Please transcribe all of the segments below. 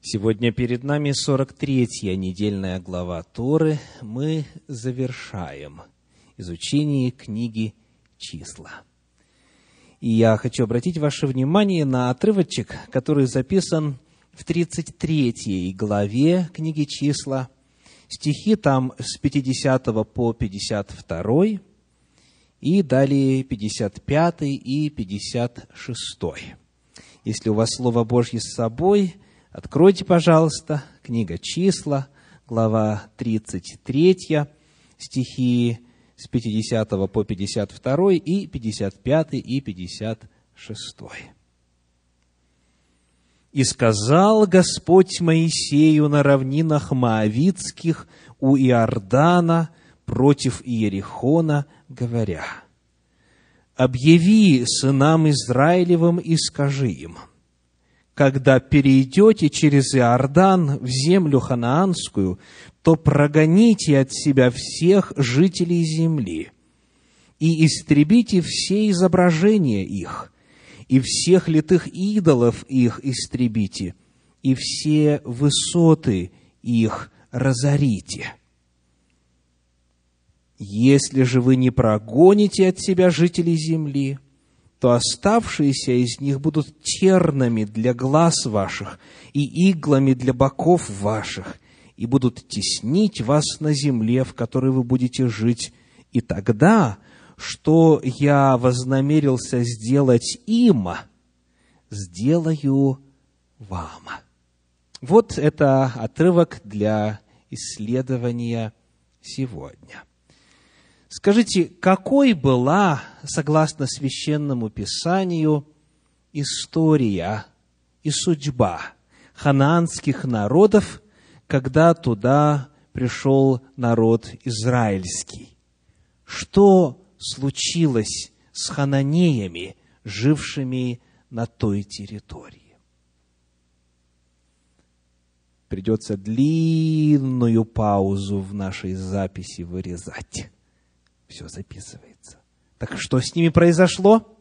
Сегодня перед нами 43-я недельная глава Торы. Мы завершаем изучение книги «Числа». И я хочу обратить ваше внимание на отрывочек, который записан в 33 главе книги «Числа». Стихи там с 50 по 52, и далее 55 и 56. Если у вас Слово Божье с собой – Откройте, пожалуйста, книга «Числа», глава 33, стихи с 50 по 52 и 55 и 56. «И сказал Господь Моисею на равнинах Моавицких у Иордана против Иерихона, говоря, «Объяви сынам Израилевым и скажи им, когда перейдете через Иордан в землю ханаанскую, то прогоните от себя всех жителей земли и истребите все изображения их, и всех литых идолов их истребите, и все высоты их разорите. Если же вы не прогоните от себя жителей земли, то оставшиеся из них будут тернами для глаз ваших и иглами для боков ваших, и будут теснить вас на земле, в которой вы будете жить. И тогда, что я вознамерился сделать им, сделаю вам. Вот это отрывок для исследования сегодня. Скажите, какой была, согласно священному писанию, история и судьба ханаанских народов, когда туда пришел народ израильский? Что случилось с хананеями, жившими на той территории? Придется длинную паузу в нашей записи вырезать все записывается. Так что с ними произошло?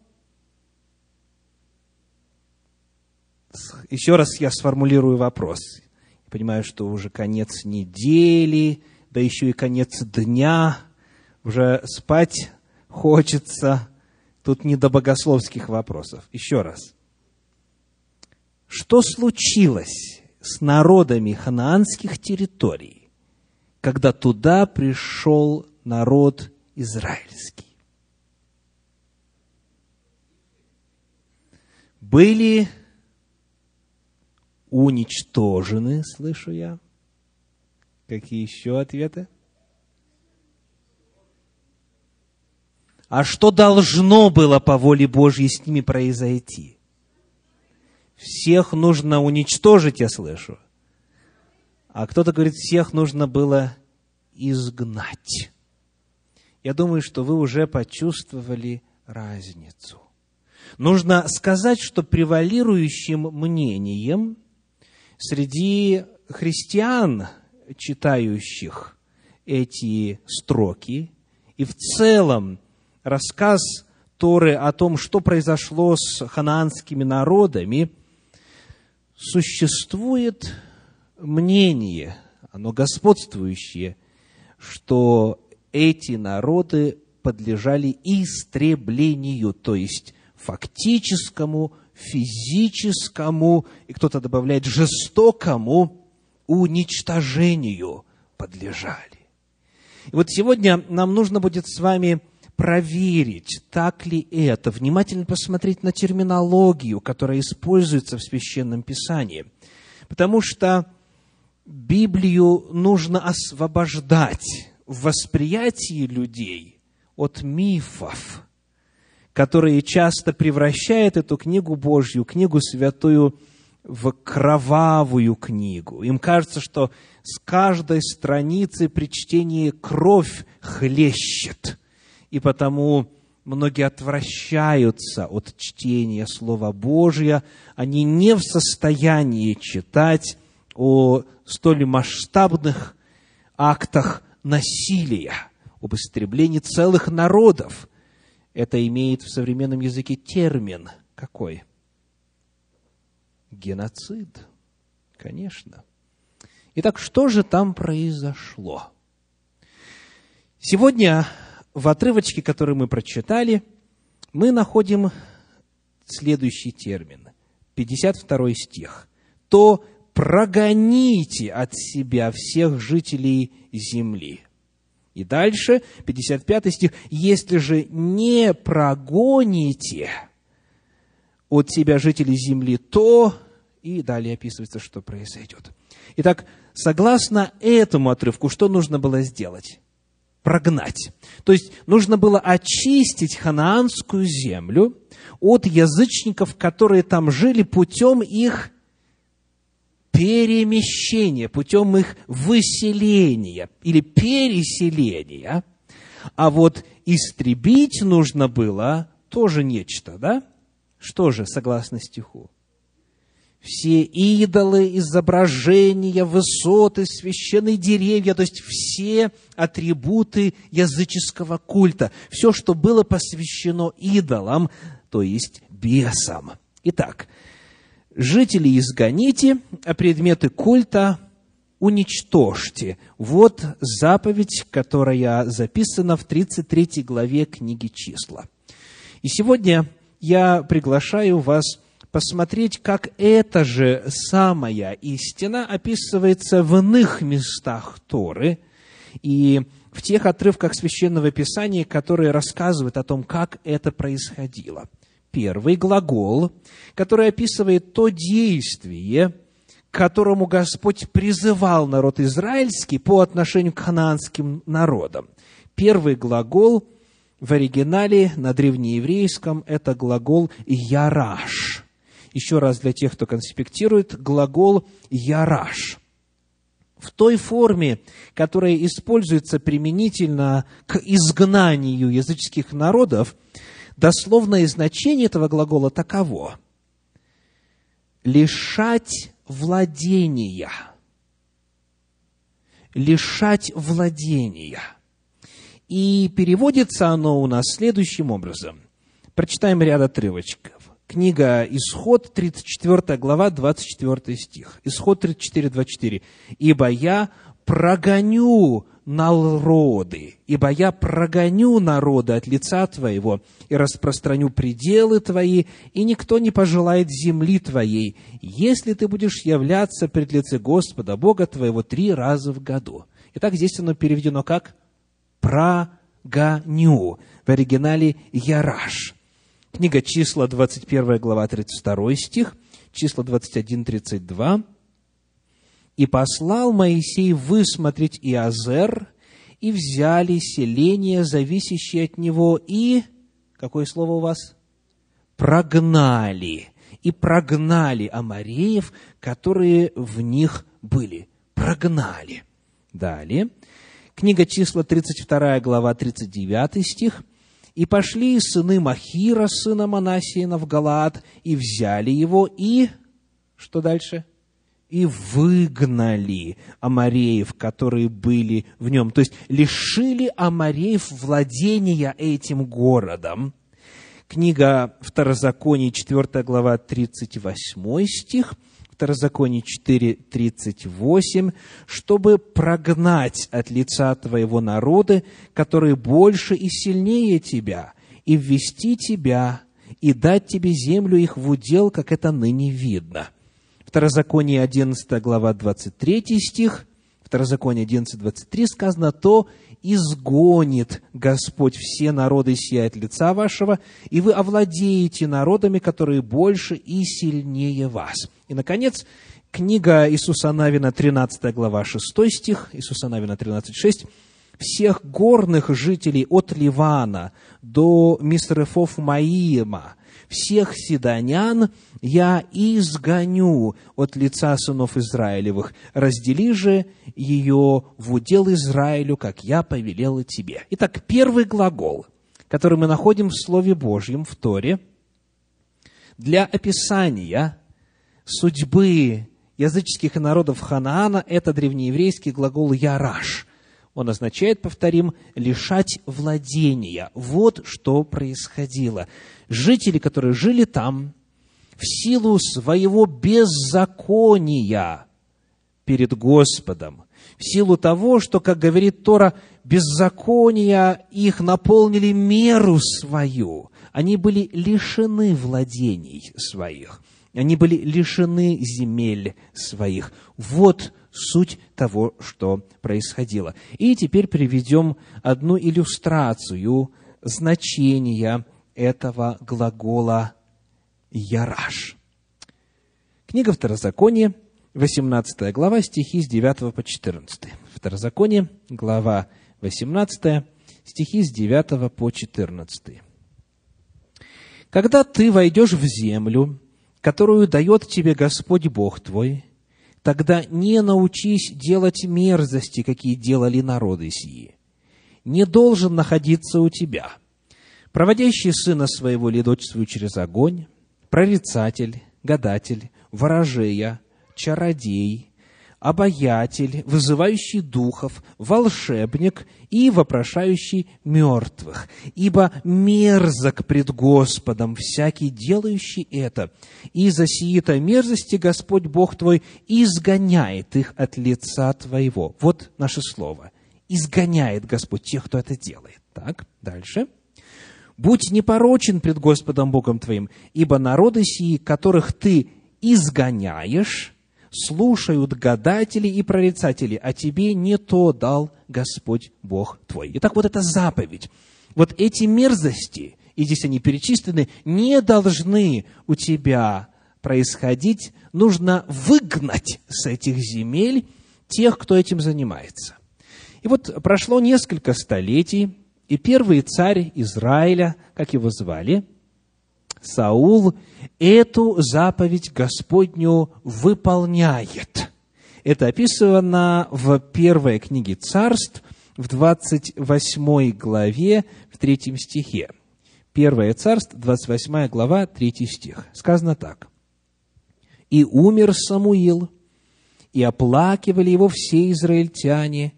Еще раз я сформулирую вопрос. Я понимаю, что уже конец недели, да еще и конец дня. Уже спать хочется. Тут не до богословских вопросов. Еще раз. Что случилось с народами ханаанских территорий, когда туда пришел народ израильский. Были уничтожены, слышу я. Какие еще ответы? А что должно было по воле Божьей с ними произойти? Всех нужно уничтожить, я слышу. А кто-то говорит, всех нужно было изгнать. Я думаю, что вы уже почувствовали разницу. Нужно сказать, что превалирующим мнением среди христиан, читающих эти строки, и в целом рассказ Торы о том, что произошло с ханаанскими народами, существует мнение, оно господствующее, что эти народы подлежали истреблению, то есть фактическому, физическому, и кто-то добавляет жестокому уничтожению подлежали. И вот сегодня нам нужно будет с вами проверить, так ли это, внимательно посмотреть на терминологию, которая используется в Священном Писании. Потому что Библию нужно освобождать в восприятии людей от мифов, которые часто превращают эту книгу Божью, книгу святую, в кровавую книгу. Им кажется, что с каждой страницы при чтении кровь хлещет, и потому многие отвращаются от чтения Слова Божия, они не в состоянии читать о столь масштабных актах насилия, об истреблении целых народов. Это имеет в современном языке термин какой? Геноцид. Конечно. Итак, что же там произошло? Сегодня в отрывочке, который мы прочитали, мы находим следующий термин. 52 стих. «То прогоните от себя всех жителей земли». И дальше, 55 стих, «Если же не прогоните от себя жителей земли, то...» И далее описывается, что произойдет. Итак, согласно этому отрывку, что нужно было сделать? Прогнать. То есть, нужно было очистить ханаанскую землю от язычников, которые там жили путем их перемещения, путем их выселения или переселения. А вот истребить нужно было тоже нечто, да? Что же, согласно стиху? Все идолы, изображения, высоты, священные деревья, то есть все атрибуты языческого культа, все, что было посвящено идолам, то есть бесам. Итак, жителей изгоните, а предметы культа уничтожьте. Вот заповедь, которая записана в 33 главе книги «Числа». И сегодня я приглашаю вас посмотреть, как эта же самая истина описывается в иных местах Торы и в тех отрывках Священного Писания, которые рассказывают о том, как это происходило – первый глагол, который описывает то действие, к которому Господь призывал народ израильский по отношению к ханаанским народам. Первый глагол в оригинале на древнееврейском – это глагол «яраш». Еще раз для тех, кто конспектирует, глагол «яраш» в той форме, которая используется применительно к изгнанию языческих народов – Дословное значение этого глагола таково. Лишать владения. Лишать владения. И переводится оно у нас следующим образом. Прочитаем ряд отрывочков. Книга Исход, 34 глава, 24 стих. Исход 34, 24. «Ибо я прогоню народы, ибо я прогоню народы от лица Твоего и распространю пределы Твои, и никто не пожелает земли Твоей, если Ты будешь являться пред лице Господа, Бога Твоего, три раза в году». Итак, здесь оно переведено как «прогоню», в оригинале «яраш». Книга числа, 21 глава, 32 стих, числа 21, 32 – и послал Моисей высмотреть Иазер, и взяли селение, зависящее от него, и... Какое слово у вас? Прогнали. И прогнали амареев, которые в них были. Прогнали. Далее. Книга числа, 32 глава, 39 стих. «И пошли сыны Махира, сына Манасиина, в Галаад, и взяли его, и...» Что дальше? – и выгнали амареев, которые были в нем. То есть лишили амареев владения этим городом. Книга Второзаконий, 4 глава, 38 стих, Второзаконие 4, 38, чтобы прогнать от лица твоего народа, которые больше и сильнее тебя, и ввести тебя, и дать тебе землю их в удел, как это ныне видно – Второзаконие 11 глава 23 стих, Второзаконие 11, 23 сказано, то изгонит Господь все народы сия от лица вашего, и вы овладеете народами, которые больше и сильнее вас. И, наконец, книга Иисуса Навина, 13 глава, 6 стих, Иисуса Навина, 13, 6, всех горных жителей от Ливана до Мисрефов Маима, всех седонян я изгоню от лица сынов Израилевых. Раздели же ее в удел Израилю, как я повелела тебе». Итак, первый глагол, который мы находим в Слове Божьем, в Торе, для описания судьбы языческих народов Ханаана, это древнееврейский глагол «яраш», он означает, повторим, лишать владения. Вот что происходило. Жители, которые жили там, в силу своего беззакония, перед Господом, в силу того, что, как говорит Тора, беззакония их наполнили меру свою. Они были лишены владений своих. Они были лишены земель своих. Вот суть того, что происходило. И теперь приведем одну иллюстрацию значения этого глагола «яраш». Книга Второзакония, 18 глава, стихи с 9 по 14. Второзаконие, глава 18, стихи с 9 по 14. «Когда ты войдешь в землю, которую дает тебе Господь Бог твой, тогда не научись делать мерзости, какие делали народы сии. Не должен находиться у тебя, проводящий сына своего или дочь свою через огонь, прорицатель, гадатель, ворожея, чародей, обаятель, вызывающий духов, волшебник и вопрошающий мертвых. Ибо мерзок пред Господом всякий, делающий это. И за сии-то мерзости Господь Бог твой изгоняет их от лица твоего. Вот наше слово. Изгоняет Господь тех, кто это делает. Так, дальше. Будь непорочен пред Господом Богом твоим, ибо народы сии, которых ты изгоняешь, слушают гадатели и прорицатели, а тебе не то дал Господь Бог твой. Итак, вот эта заповедь. Вот эти мерзости, и здесь они перечислены, не должны у тебя происходить. Нужно выгнать с этих земель тех, кто этим занимается. И вот прошло несколько столетий, и первый царь Израиля, как его звали, Саул, эту заповедь Господню выполняет. Это описано в первой книге царств, в 28 главе, в третьем стихе. Первое царство, 28 глава, 3 стих. Сказано так. «И умер Самуил, и оплакивали его все израильтяне,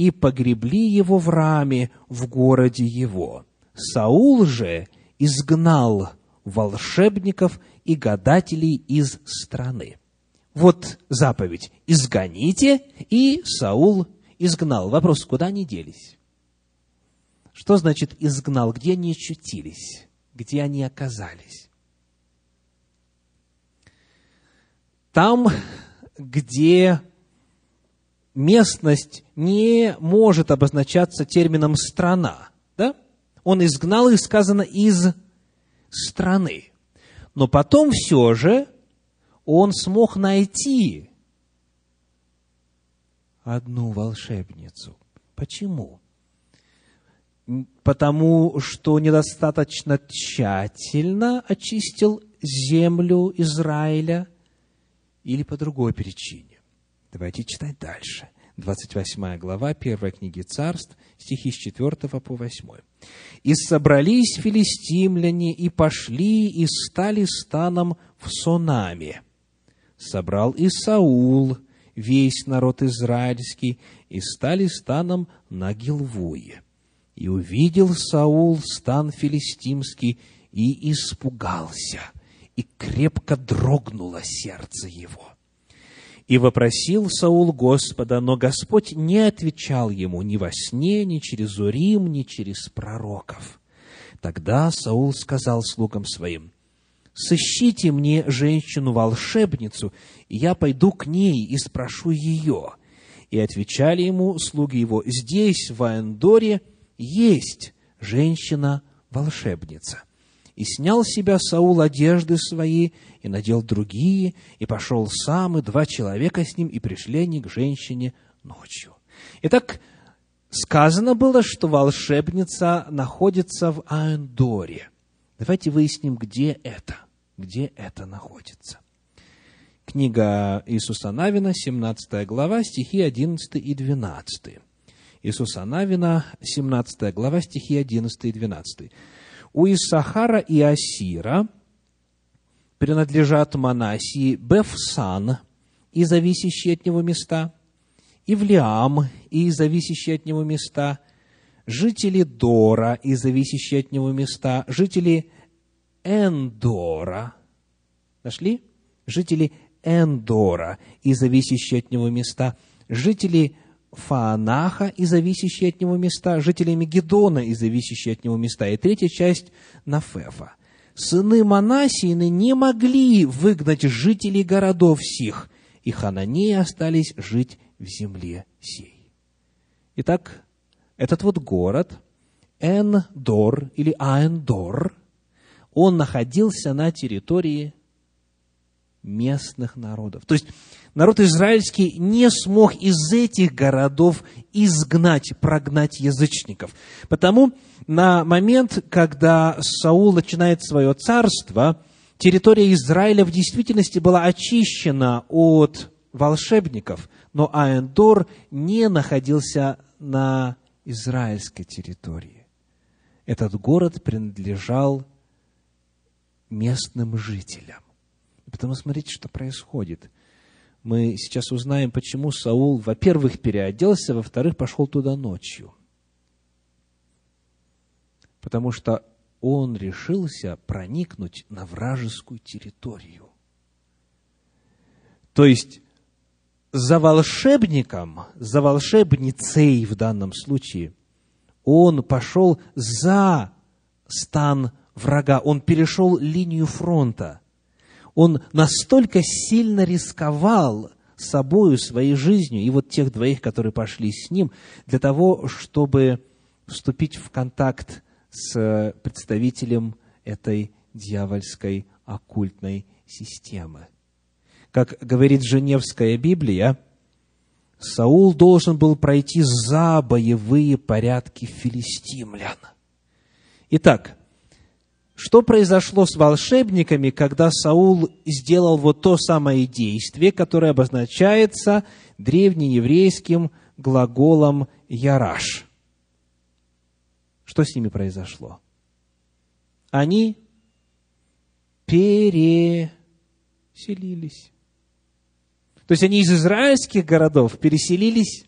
и погребли его в раме в городе его. Саул же изгнал волшебников и гадателей из страны. Вот заповедь «изгоните», и Саул изгнал. Вопрос, куда они делись? Что значит изгнал? Где они очутились? Где они оказались? Там, где местность не может обозначаться термином «страна». Да? Он изгнал их, сказано, из страны. Но потом все же он смог найти одну волшебницу. Почему? Потому что недостаточно тщательно очистил землю Израиля или по другой причине. Давайте читать дальше. 28 глава, первой книги царств, стихи с 4 по 8. «И собрались филистимляне, и пошли, и стали станом в Сонаме. Собрал и Саул весь народ израильский, и стали станом на Гилвуе. И увидел Саул стан филистимский, и испугался, и крепко дрогнуло сердце его. И вопросил Саул Господа, но Господь не отвечал ему ни во сне, ни через Урим, ни через пророков. Тогда Саул сказал слугам своим, «Сыщите мне женщину-волшебницу, и я пойду к ней и спрошу ее». И отвечали ему слуги его, «Здесь, в Аэндоре, есть женщина-волшебница». И снял с себя Саул одежды свои, и надел другие, и пошел сам, и два человека с ним, и пришли они к женщине ночью. Итак, сказано было, что волшебница находится в Аэндоре. Давайте выясним, где это, где это находится. Книга Иисуса Навина, 17 глава, стихи 11 и 12. Иисуса Навина, 17 глава, стихи 11 и 12 у Исахара и Асира принадлежат Манасии Бефсан и зависящие от него места, и Влиам и зависящие от него места, жители Дора и зависящие от него места, жители Эндора, нашли? Жители Эндора и зависящие от него места, жители Фаанаха и зависящие от него места, жители Мегедона и зависящие от него места, и третья часть Нафефа. Сыны Манасиины не могли выгнать жителей городов сих, и хананеи остались жить в земле сей. Итак, этот вот город, Эндор или Аэндор, он находился на территории местных народов. То есть народ израильский не смог из этих городов изгнать, прогнать язычников. Потому на момент, когда Саул начинает свое царство, территория Израиля в действительности была очищена от волшебников, но Аэндор не находился на израильской территории. Этот город принадлежал местным жителям. Потому смотрите, что происходит. Мы сейчас узнаем, почему Саул, во-первых, переоделся, во-вторых, пошел туда ночью. Потому что он решился проникнуть на вражескую территорию. То есть, за волшебником, за волшебницей в данном случае, он пошел за стан врага, он перешел линию фронта. Он настолько сильно рисковал собою, своей жизнью, и вот тех двоих, которые пошли с ним, для того, чтобы вступить в контакт с представителем этой дьявольской оккультной системы. Как говорит Женевская Библия, Саул должен был пройти за боевые порядки филистимлян. Итак, что произошло с волшебниками, когда Саул сделал вот то самое действие, которое обозначается древнееврейским глаголом «яраш»? Что с ними произошло? Они переселились. То есть они из израильских городов переселились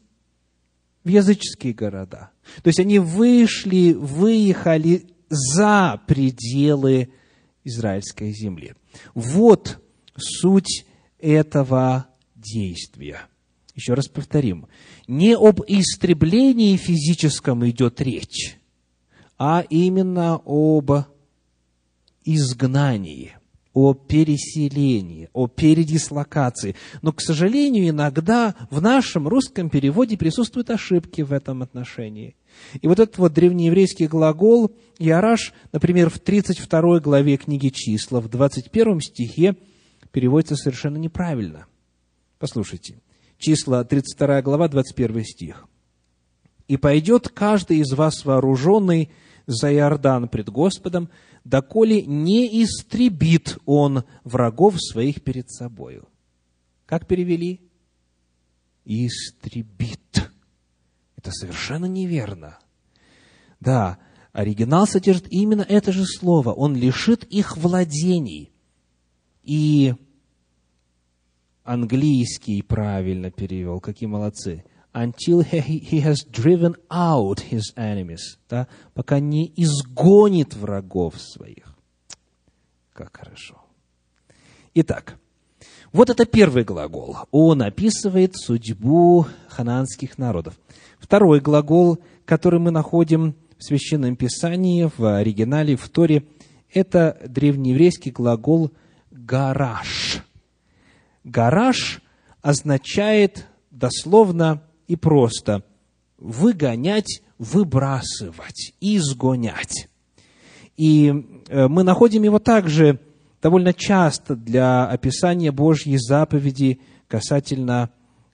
в языческие города. То есть они вышли, выехали за пределы израильской земли. Вот суть этого действия. Еще раз повторим. Не об истреблении физическом идет речь, а именно об изгнании, о переселении, о передислокации. Но, к сожалению, иногда в нашем русском переводе присутствуют ошибки в этом отношении. И вот этот вот древнееврейский глагол «яраш», например, в 32 главе книги «Числа», в 21 стихе переводится совершенно неправильно. Послушайте. Числа, 32 глава, 21 стих. «И пойдет каждый из вас вооруженный за Иордан пред Господом, доколе не истребит он врагов своих перед собою». Как перевели? Истребит. Это совершенно неверно. Да, оригинал содержит именно это же слово. Он лишит их владений. И английский правильно перевел, какие молодцы. Until he has driven out his enemies. Да? Пока не изгонит врагов своих. Как хорошо. Итак, вот это первый глагол. Он описывает судьбу хананских народов. Второй глагол, который мы находим в Священном Писании, в оригинале, в Торе, это древнееврейский глагол «гараж». «Гараж» означает дословно и просто выгонять, выбрасывать, изгонять. И э, мы находим его также довольно часто для описания Божьей заповеди касательно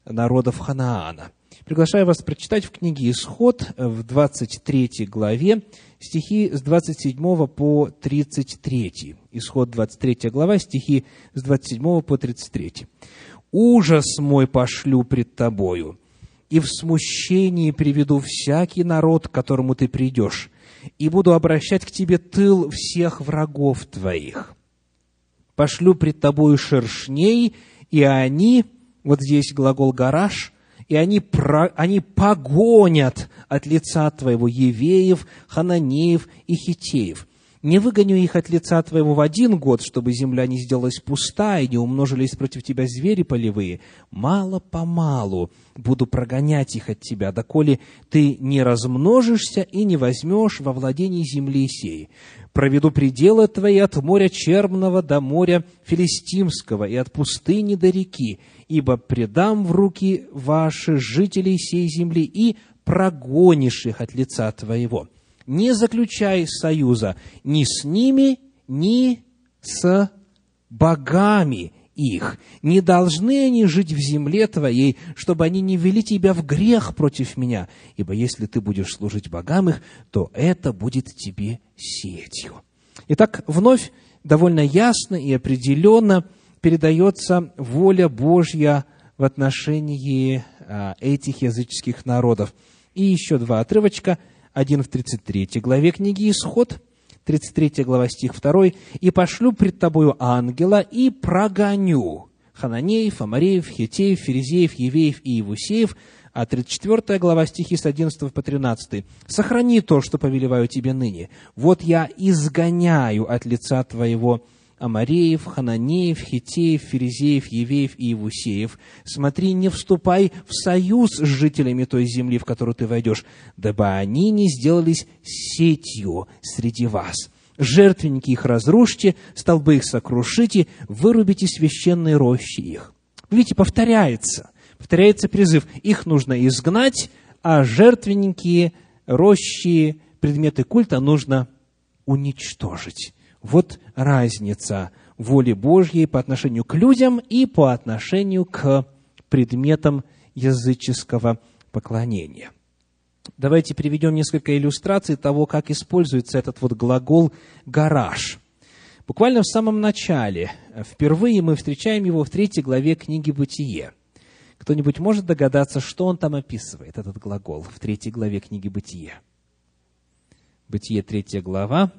народов Ханаана. Приглашаю вас прочитать в книге «Исход» в 23 главе стихи с 27 по 33. Исход 23 глава, стихи с 27 по 33. «Ужас мой пошлю пред тобою, и в смущении приведу всякий народ, к которому ты придешь, и буду обращать к тебе тыл всех врагов твоих. Пошлю пред тобою шершней, и они, вот здесь глагол «гараж», и они, про, они погонят от лица твоего евеев, хананеев и хитеев. Не выгоню их от лица твоего в один год, чтобы земля не сделалась пуста, и не умножились против тебя звери полевые. Мало-помалу буду прогонять их от тебя, доколе ты не размножишься и не возьмешь во владение земли сей. Проведу пределы твои от моря Черного до моря Филистимского и от пустыни до реки, ибо предам в руки ваши жителей сей земли и прогонишь их от лица твоего» не заключай союза ни с ними, ни с богами их. Не должны они жить в земле твоей, чтобы они не вели тебя в грех против меня. Ибо если ты будешь служить богам их, то это будет тебе сетью. Итак, вновь довольно ясно и определенно передается воля Божья в отношении а, этих языческих народов. И еще два отрывочка – один в 33 главе книги «Исход», 33 глава, стих 2, «И пошлю пред тобою ангела, и прогоню Хананеев, Амареев, Хитеев, Ферезеев, Евеев и Евусеев, а 34 глава, стихи с 11 по 13. «Сохрани то, что повелеваю тебе ныне. Вот я изгоняю от лица твоего Амареев, Хананеев, Хитеев, Ферезеев, Евеев и Евусеев. Смотри, не вступай в союз с жителями той земли, в которую ты войдешь, дабы они не сделались сетью среди вас. Жертвенники их разрушьте, столбы их сокрушите, вырубите священные рощи их. Видите, повторяется, повторяется призыв. Их нужно изгнать, а жертвенники, рощи, предметы культа нужно уничтожить. Вот разница воли Божьей по отношению к людям и по отношению к предметам языческого поклонения. Давайте приведем несколько иллюстраций того, как используется этот вот глагол «гараж». Буквально в самом начале, впервые мы встречаем его в третьей главе книги «Бытие». Кто-нибудь может догадаться, что он там описывает, этот глагол, в третьей главе книги «Бытие»? Бытие, третья глава,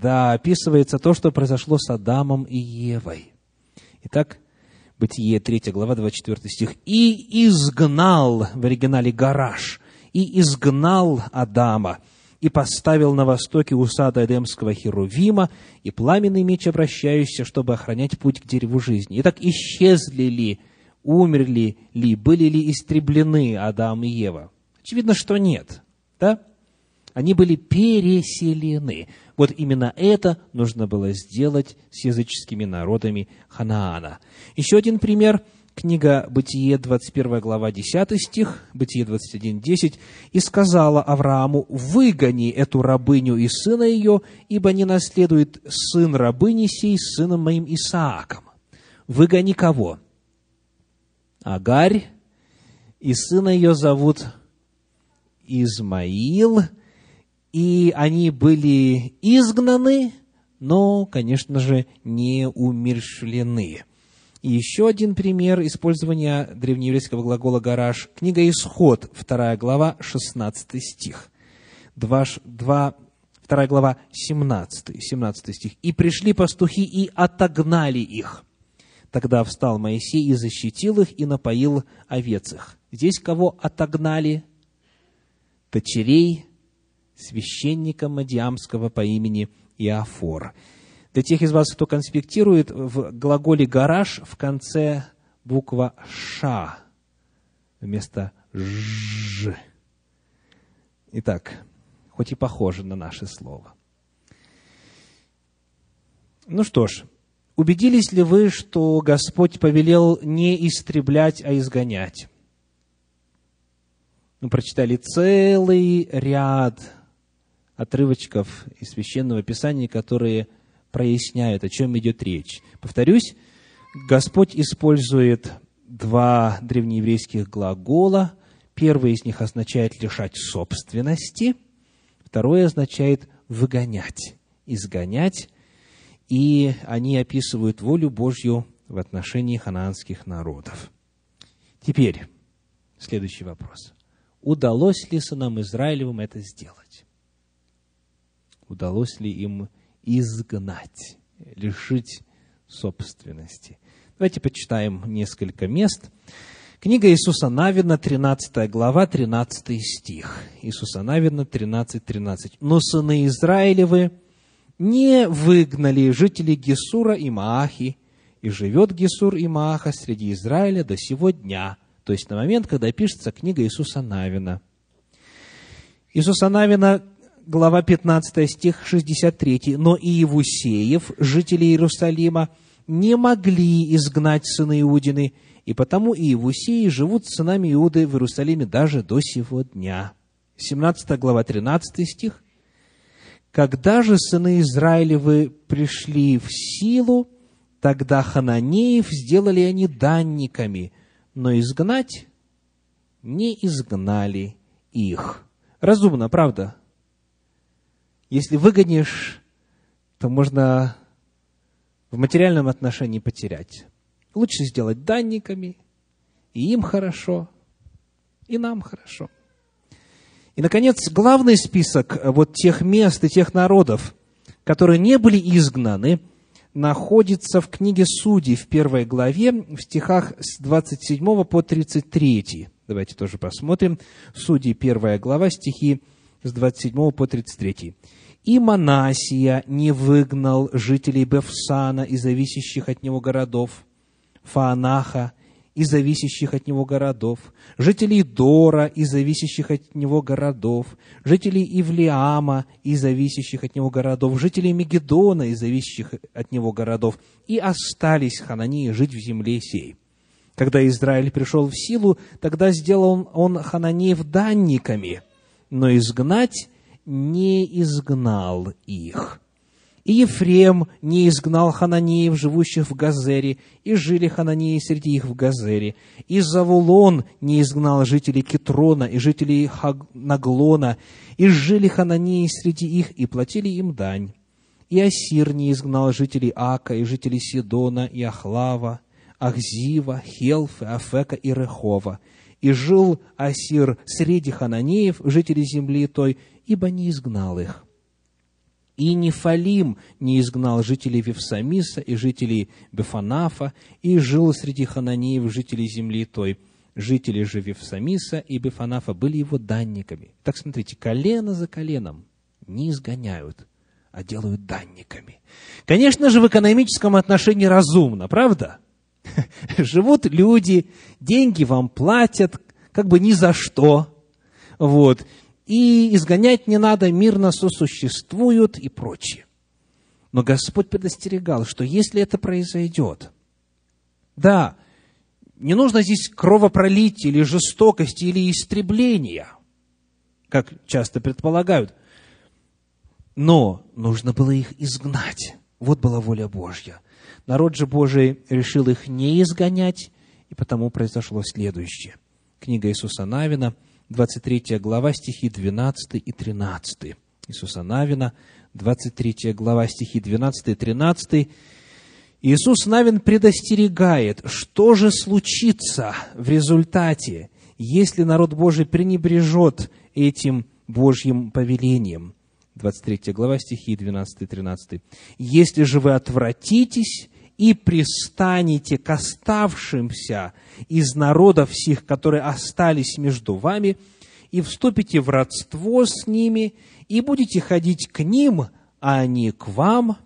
да, описывается то, что произошло с Адамом и Евой. Итак, Бытие 3 глава 24 стих. «И изгнал» в оригинале «гараж», «и изгнал Адама, и поставил на востоке у сада Эдемского Херувима и пламенный меч обращающийся, чтобы охранять путь к дереву жизни. Итак, исчезли ли, умерли ли, были ли истреблены Адам и Ева? Очевидно, что нет. Да? Они были переселены. Вот именно это нужно было сделать с языческими народами Ханаана. Еще один пример – Книга Бытие, 21 глава, 10 стих, Бытие 21, 10. «И сказала Аврааму, выгони эту рабыню и сына ее, ибо не наследует сын рабыни сей с сыном моим Исааком». Выгони кого? Агарь, и сына ее зовут Измаил, и они были изгнаны, но, конечно же, не умершлены. И еще один пример использования древнееврейского глагола «гараж». Книга «Исход», вторая глава, 16 стих. 2, 2, вторая глава, 17, 17 стих. «И пришли пастухи и отогнали их. Тогда встал Моисей и защитил их, и напоил овец их». Здесь кого отогнали? Дочерей священника Мадиамского по имени Иофор. Для тех из вас, кто конспектирует, в глаголе «гараж» в конце буква «ша» вместо «ж». Итак, хоть и похоже на наше слово. Ну что ж, убедились ли вы, что Господь повелел не истреблять, а изгонять? Мы прочитали целый ряд отрывочков из Священного Писания, которые проясняют, о чем идет речь. Повторюсь, Господь использует два древнееврейских глагола. Первый из них означает лишать собственности, второй означает выгонять, изгонять, и они описывают волю Божью в отношении ханаанских народов. Теперь, следующий вопрос. Удалось ли сынам Израилевым это сделать? Удалось ли им изгнать, лишить собственности. Давайте почитаем несколько мест. Книга Иисуса Навина, 13 глава, 13 стих. Иисуса Навина, 13, 13. «Но сыны Израилевы не выгнали жителей Гесура и Маахи, и живет Гесур и Мааха среди Израиля до сего дня». То есть на момент, когда пишется книга Иисуса Навина. Иисуса Навина, глава 15, стих 63. «Но и Иевусеев, жители Иерусалима, не могли изгнать сыны Иудины, и потому и Иевусеи живут с сынами Иуды в Иерусалиме даже до сего дня». 17 глава, 13 стих. «Когда же сыны Израилевы пришли в силу, тогда хананеев сделали они данниками, но изгнать не изгнали их». Разумно, правда? Если выгонишь, то можно в материальном отношении потерять. Лучше сделать данниками, и им хорошо, и нам хорошо. И, наконец, главный список вот тех мест и тех народов, которые не были изгнаны, находится в книге Судей в первой главе, в стихах с 27 по 33. Давайте тоже посмотрим. Судей первая глава, стихи с 27 по 33. И Манасия не выгнал жителей Бефсана и зависящих от него городов, Фаанаха и зависящих от него городов, жителей Дора и зависящих от него городов, жителей Ивлеама и зависящих от него городов, жителей Мегедона и зависящих от него городов, и остались ханании жить в земле сей. Когда Израиль пришел в силу, тогда сделал он хананеев данниками, но изгнать не изгнал их. И Ефрем не изгнал хананеев, живущих в Газере, и жили хананеи среди их в Газере. И Завулон не изгнал жителей Китрона и жителей Наглола, и жили хананеи среди их, и платили им дань. И Асир не изгнал жителей Акко и жителей Сидона и Ахлава, Ахзива, Хелвы, Афека и Рехова. И жил Асир среди хананеев, жителей земли той, ибо не изгнал их. И Нефалим не изгнал жителей Вевсамиса и жителей Бефанафа, и жил среди хананеев жителей земли той. Жители же Вевсамиса и Бефанафа были его данниками. Так смотрите, колено за коленом не изгоняют, а делают данниками. Конечно же, в экономическом отношении разумно, правда? Живут люди, деньги вам платят, как бы ни за что. Вот и изгонять не надо, мирно сосуществуют и прочее. Но Господь предостерегал, что если это произойдет, да, не нужно здесь кровопролития или жестокости или истребления, как часто предполагают, но нужно было их изгнать. Вот была воля Божья. Народ же Божий решил их не изгонять, и потому произошло следующее. Книга Иисуса Навина – 23 глава, стихи 12 и 13. Иисуса Навина, 23 глава, стихи 12 и 13. Иисус Навин предостерегает, что же случится в результате, если народ Божий пренебрежет этим Божьим повелением. 23 глава, стихи 12 и 13. «Если же вы отвратитесь и пристанете к оставшимся из народов всех, которые остались между вами, и вступите в родство с ними, и будете ходить к ним, а они к вам,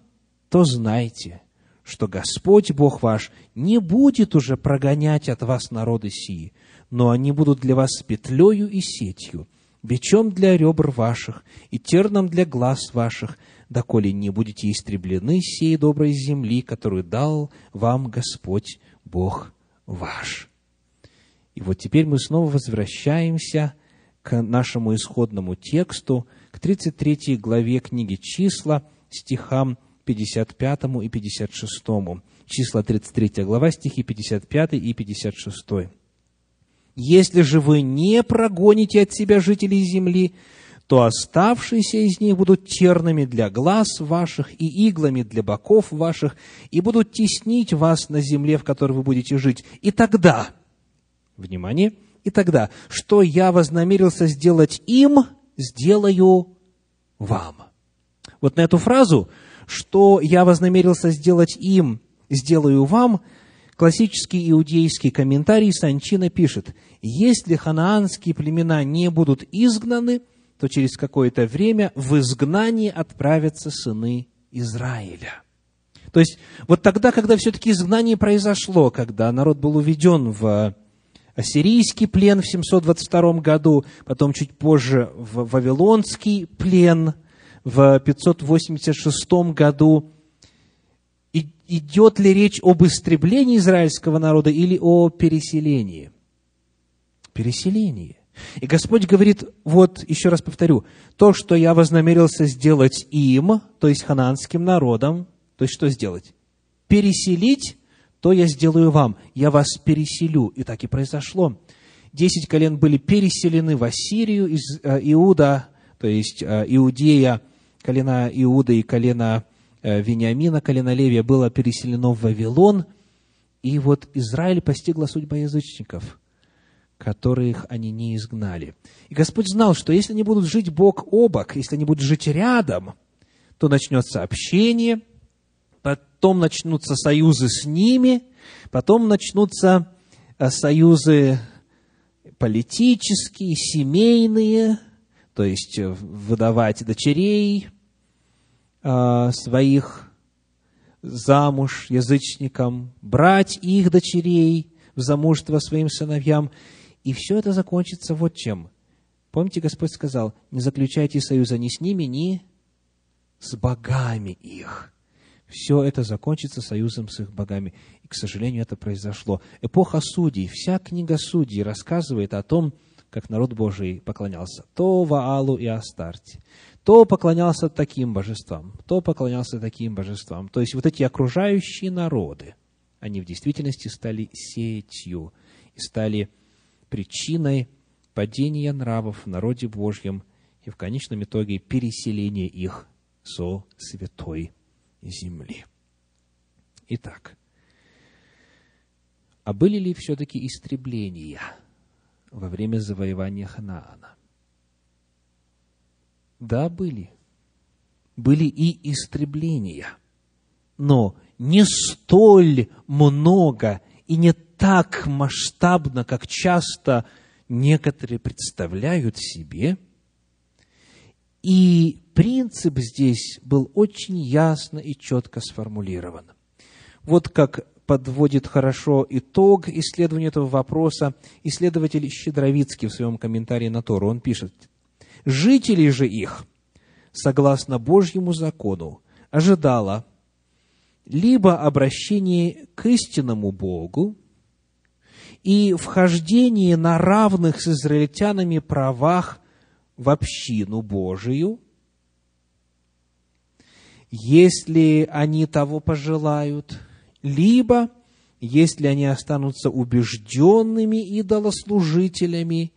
то знайте, что Господь Бог ваш не будет уже прогонять от вас народы сии, но они будут для вас петлею и сетью, бичом для ребр ваших и терном для глаз ваших, доколе не будете истреблены сей доброй земли, которую дал вам Господь Бог ваш. И вот теперь мы снова возвращаемся к нашему исходному тексту, к 33 главе книги «Числа», стихам 55 и 56. Числа 33 глава, стихи 55 и 56. «Если же вы не прогоните от себя жителей земли, то оставшиеся из них будут тернами для глаз ваших и иглами для боков ваших, и будут теснить вас на земле, в которой вы будете жить. И тогда, внимание, и тогда, что я вознамерился сделать им, сделаю вам. Вот на эту фразу, что я вознамерился сделать им, сделаю вам, классический иудейский комментарий Санчина пишет, если ханаанские племена не будут изгнаны, то через какое-то время в изгнание отправятся сыны Израиля. То есть, вот тогда, когда все-таки изгнание произошло, когда народ был уведен в ассирийский плен в 722 году, потом чуть позже в вавилонский плен в 586 году, идет ли речь об истреблении израильского народа или о переселении? Переселении. И Господь говорит, вот еще раз повторю, то, что я вознамерился сделать им, то есть хананским народом, то есть что сделать? Переселить, то я сделаю вам, я вас переселю. И так и произошло. Десять колен были переселены в Ассирию из э, Иуда, то есть э, Иудея, колена Иуда и колена Вениамина, колено Левия было переселено в Вавилон. И вот Израиль постигла судьба язычников – которых они не изгнали. И Господь знал, что если они будут жить бок о бок, если они будут жить рядом, то начнется общение, потом начнутся союзы с ними, потом начнутся э, союзы политические, семейные, то есть э, выдавать дочерей э, своих замуж язычникам, брать их дочерей в замужество своим сыновьям. И все это закончится вот чем. Помните, Господь сказал, не заключайте союза ни с ними, ни с богами их. Все это закончится союзом с их богами. И, к сожалению, это произошло. Эпоха судей, вся книга судей рассказывает о том, как народ Божий поклонялся то Ваалу и Астарте, то поклонялся таким божествам, то поклонялся таким божествам. То есть вот эти окружающие народы, они в действительности стали сетью и стали причиной падения нравов в народе Божьем и в конечном итоге переселения их со святой земли. Итак, а были ли все-таки истребления во время завоевания Ханаана? Да, были. Были и истребления, но не столь много и не так масштабно, как часто некоторые представляют себе. И принцип здесь был очень ясно и четко сформулирован. Вот как подводит хорошо итог исследования этого вопроса исследователь Щедровицкий в своем комментарии на Тору. Он пишет, «Жители же их, согласно Божьему закону, ожидала либо обращение к истинному Богу, и вхождение на равных с израильтянами правах в общину Божию, если они того пожелают, либо если они останутся убежденными идолослужителями,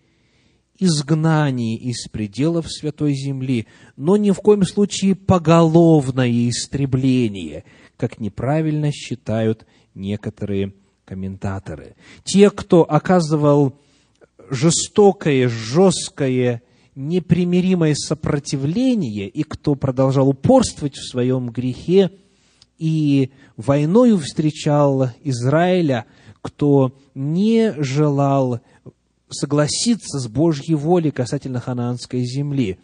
изгнание из пределов Святой Земли, но ни в коем случае поголовное истребление, как неправильно считают некоторые комментаторы. Те, кто оказывал жестокое, жесткое, непримиримое сопротивление, и кто продолжал упорствовать в своем грехе, и войною встречал Израиля, кто не желал согласиться с Божьей волей касательно ханаанской земли.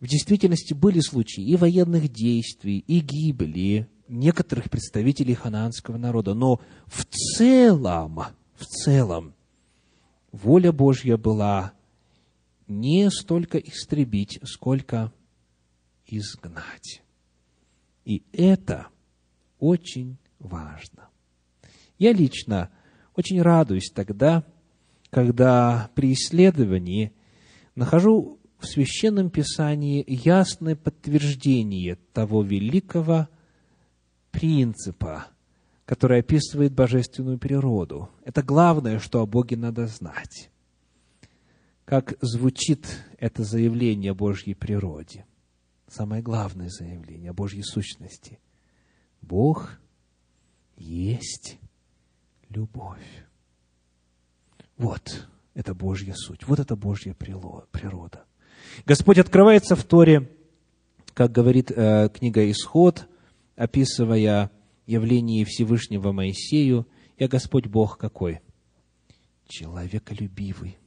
В действительности были случаи и военных действий, и гибели, некоторых представителей ханаанского народа. Но в целом, в целом, воля Божья была не столько истребить, сколько изгнать. И это очень важно. Я лично очень радуюсь тогда, когда при исследовании нахожу в Священном Писании ясное подтверждение того великого принципа, который описывает божественную природу. Это главное, что о Боге надо знать. Как звучит это заявление о Божьей природе? Самое главное заявление о Божьей сущности. Бог есть любовь. Вот это Божья суть, вот это Божья природа. Господь открывается в Торе, как говорит э, книга Исход, описывая явление Всевышнего Моисею, Я Господь Бог какой? Человеколюбивый,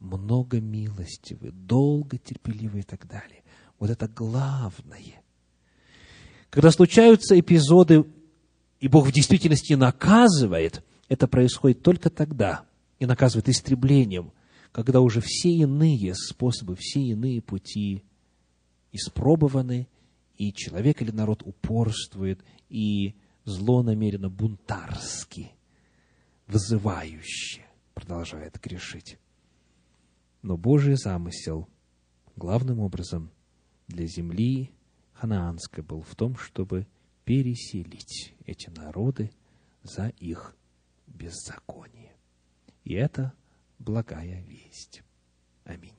много милостивый, долго терпеливый и так далее. Вот это главное. Когда случаются эпизоды, и Бог в действительности наказывает, это происходит только тогда, и наказывает истреблением, когда уже все иные способы, все иные пути испробованы, и человек или народ упорствует, и злонамеренно, бунтарски, вызывающе продолжает грешить. Но Божий замысел главным образом для земли ханаанской был в том, чтобы переселить эти народы за их беззаконие. И это благая весть. Аминь.